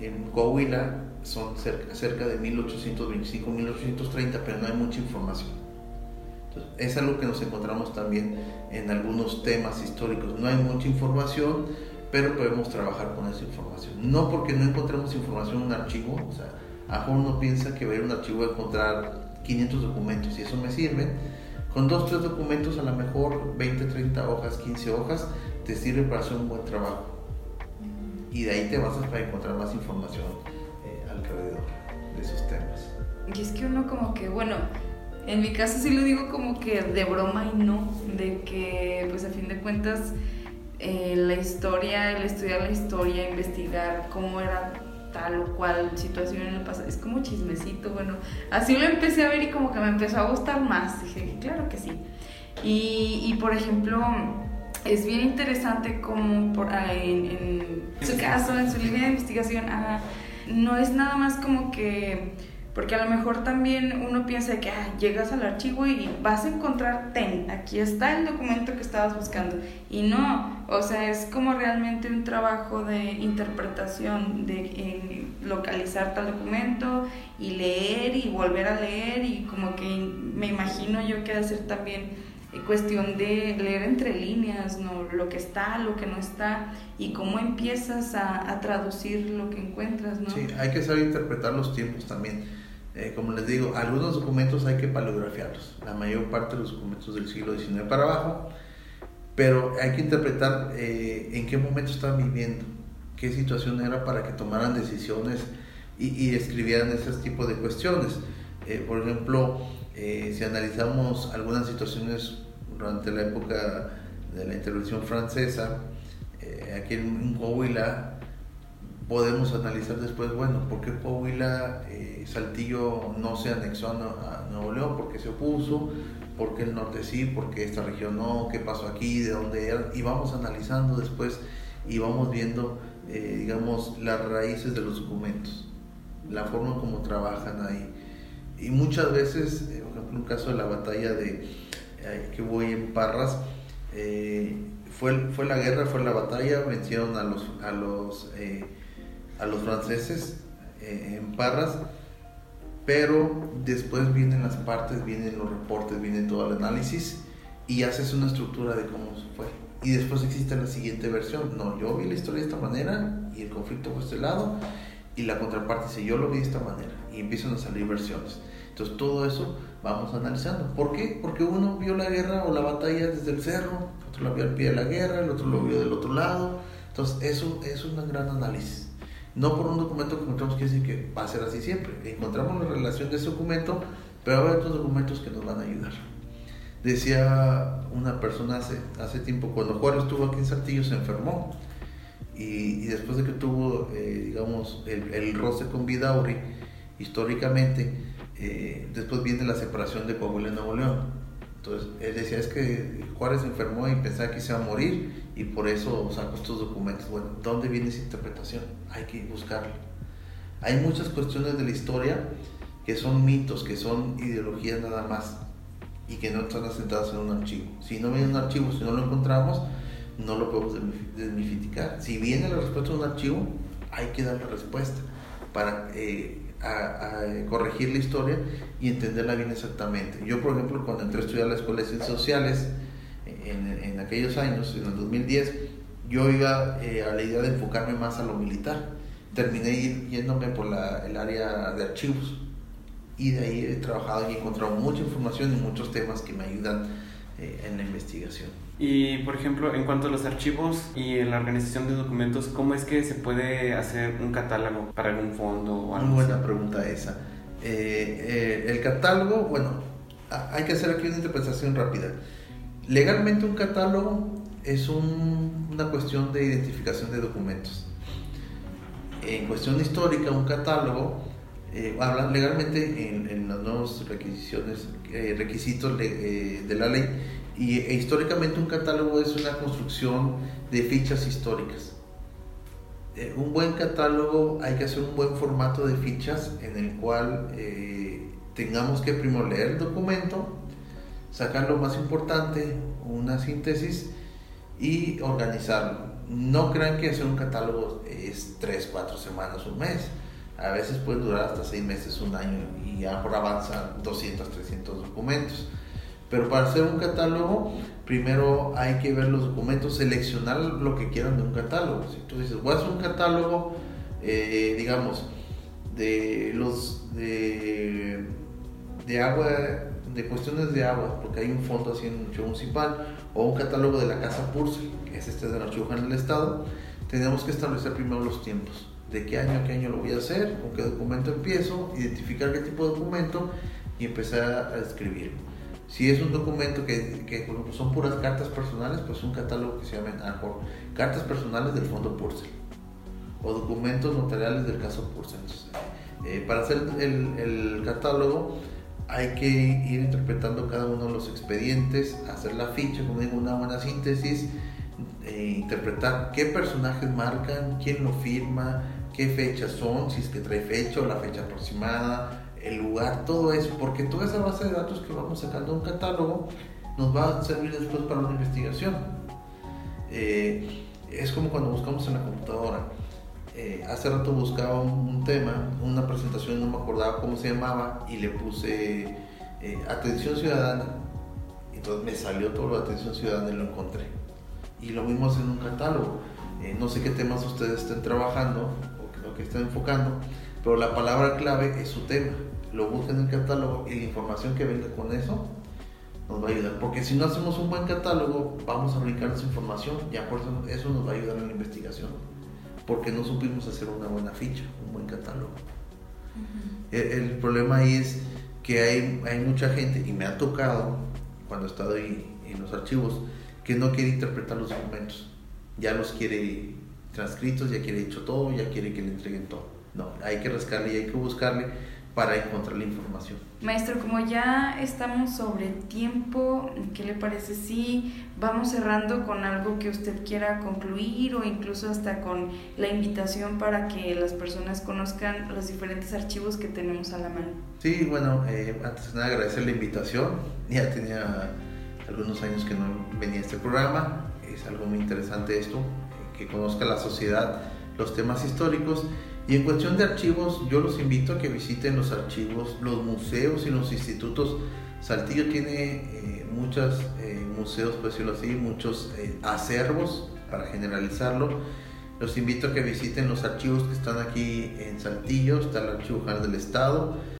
en Coahuila son cerca, cerca de 1825, 1830, pero no hay mucha información. Es algo que nos encontramos también en algunos temas históricos. No hay mucha información, pero podemos trabajar con esa información. No porque no encontremos información en un archivo, o sea, a lo uno piensa que va a ir a un archivo a encontrar 500 documentos y eso me sirve. Con dos, tres documentos, a lo mejor 20, 30 hojas, 15 hojas, te sirve para hacer un buen trabajo. Y de ahí te vas para encontrar más información eh, alrededor de esos temas. Y es que uno como que, bueno, en mi caso sí lo digo como que de broma y no, de que pues a fin de cuentas eh, la historia, el estudiar la historia, investigar cómo era tal o cual situación en el pasado, es como chismecito, bueno, así lo empecé a ver y como que me empezó a gustar más, dije, claro que sí. Y, y por ejemplo, es bien interesante como por, ah, en, en, su caso, en su línea de investigación, no es nada más como que porque a lo mejor también uno piensa que ah, llegas al archivo y vas a encontrar ten, aquí está el documento que estabas buscando. Y no, o sea, es como realmente un trabajo de interpretación, de localizar tal documento y leer y volver a leer y como que me imagino yo que ha de ser también cuestión de leer entre líneas, ¿no? lo que está, lo que no está y cómo empiezas a, a traducir lo que encuentras. ¿no? Sí, hay que saber interpretar los tiempos también eh, como les digo, algunos documentos hay que paleografiarlos, la mayor parte de los documentos del siglo XIX para abajo, pero hay que interpretar eh, en qué momento estaban viviendo, qué situación era para que tomaran decisiones y, escribieran ese tipo de cuestiones. Eh, por ejemplo, si analizamos algunas situaciones durante la época de la intervención francesa, aquí en Coahuila, podemos analizar después, bueno, ¿por qué Coahuila, eh, Saltillo no se anexó a, Nuevo León? ¿Por qué se opuso? ¿Por qué el norte sí? ¿Por qué esta región no? ¿Qué pasó aquí? ¿De dónde era? Y vamos analizando después y vamos viendo, eh, digamos, las raíces de los documentos, la forma como trabajan ahí. Y muchas veces, eh, por ejemplo, en un caso de la batalla de que voy en Parras, fue, fue la guerra, fue la batalla, vencieron a los, a los a los franceses eh, en Parras, pero después vienen las partes, vienen los reportes, viene todo el análisis y haces una estructura de cómo fue. Y después existe la siguiente versión. No, yo vi la historia de esta manera y el conflicto fue este lado y la contraparte dice yo lo vi de esta manera y empiezan a salir versiones. Entonces todo eso vamos analizando. ¿Por qué? Porque uno vio la guerra o la batalla desde el cerro, otro la vio al pie de la guerra, el otro lo vio del otro lado. Entonces eso es un gran análisis. No por un documento que encontramos que decir que va a ser así siempre. Encontramos la relación de ese documento, pero hay otros documentos que nos van a ayudar. Decía una persona hace, hace tiempo, cuando Juárez estuvo aquí en Saltillo, se enfermó. Y, después de que tuvo, eh, digamos, el, el, roce con Vidauri, históricamente, eh, después viene la separación de Coahuila y Nuevo León entonces, él decía, es que Juárez se enfermó y pensaba que se iba a morir y por eso sacó estos documentos. Bueno, ¿dónde viene esa interpretación? Hay que buscarla. Hay muchas cuestiones de la historia que son mitos, que son ideologías nada más y que no están asentadas en un archivo. Si no viene un archivo, si no lo encontramos, no lo podemos desmitificar. Si viene la respuesta de un archivo, hay que dar la respuesta para eh, a, corregir la historia y entenderla bien exactamente. Yo, por ejemplo, cuando entré a estudiar la Escuela de Ciencias Sociales, en, en aquellos años, en el 2010, yo iba eh, a la idea de enfocarme más a lo militar. Terminé yéndome por la, el área de archivos y de ahí he trabajado y he encontrado mucha información y muchos temas que me ayudan eh, en la investigación. Y por ejemplo, en cuanto a los archivos y en la organización de documentos, ¿cómo es que se puede hacer un catálogo para algún fondo o algo Muy buena pregunta esa. Eh, eh, el catálogo, bueno, hay que hacer aquí una interpretación rápida. Legalmente un catálogo es una cuestión de identificación de documentos. En cuestión histórica, un catálogo eh, habla legalmente en, en, las nuevas requisiciones, eh, requisitos de, de la ley y e históricamente un catálogo es una construcción de fichas históricas. Eh, un buen catálogo hay que hacer un buen formato de fichas en el cual eh, tengamos que primero leer el documento, sacar lo más importante una síntesis y organizarlo. No crean que hacer un catálogo es 3, 4 semanas, un mes. A veces puede durar hasta 6 meses, un año y ahora avanzan 200, 300 documentos. Pero para hacer un catálogo, primero hay que ver los documentos, seleccionar lo que quieran de un catálogo. Si tú dices, voy a hacer un catálogo, eh, digamos, de los de, de agua, de cuestiones de agua, porque hay un fondo así en el archivo municipal, o un catálogo de la Casa Purcell, que es este del Archivo General del Estado, tenemos que establecer primero los tiempos. De qué año a qué año lo voy a hacer, con qué documento empiezo, identificar qué tipo de documento y empezar a escribir. Si es un documento que, que son puras cartas personales, pues un catálogo que se llama ARPOR, cartas personales del Fondo Purcell o documentos notariales del caso Purcell. Eh, para hacer el, el, catálogo hay que ir interpretando cada uno de los expedientes, hacer la ficha, como digo, una buena síntesis, eh, interpretar qué personajes marcan, quién lo firma, qué fechas son, si es que trae fecha o la fecha aproximada, el lugar, todo eso, porque toda esa base de datos que vamos sacando un catálogo nos va a servir después para una investigación. Eh, es como cuando buscamos en la computadora. Eh, hace rato buscaba un, tema, una presentación, no me acordaba cómo se llamaba, y le puse eh, atención ciudadana. Entonces me salió todo lo de atención ciudadana y lo encontré. Y lo mismo en un catálogo. no sé qué temas ustedes estén trabajando o que, que estén enfocando, pero la palabra clave es su tema lo busquen en el catálogo y la información que venga con eso nos va a ayudar. Porque si no hacemos un buen catálogo, vamos a brincar esa información, ya por eso, eso nos va a ayudar en la investigación. Porque no supimos hacer una buena ficha, un buen catálogo. el, problema ahí es que hay, hay mucha gente, y me ha tocado cuando he estado ahí en los archivos, que no quiere interpretar los documentos. Ya los quiere transcritos, ya quiere hecho todo, ya quiere que le entreguen todo. No, hay que rascarle y hay que buscarle para encontrar la información. Maestro, como ya estamos sobre tiempo, ¿qué le parece si vamos cerrando con algo que usted quiera concluir o incluso hasta con la invitación para que las personas conozcan los diferentes archivos que tenemos a la mano? Sí, bueno, eh, antes de nada agradecer la invitación. Ya tenía algunos años que no venía a este programa. Es algo muy interesante esto, que conozca la sociedad los temas históricos y en cuestión de archivos, yo los invito a que visiten los archivos, los museos y los institutos. Saltillo tiene eh, muchos eh, museos, por decirlo así, muchos eh, acervos, para generalizarlo. Los invito a que visiten los archivos que están aquí en Saltillo. Está el Archivo General del Estado,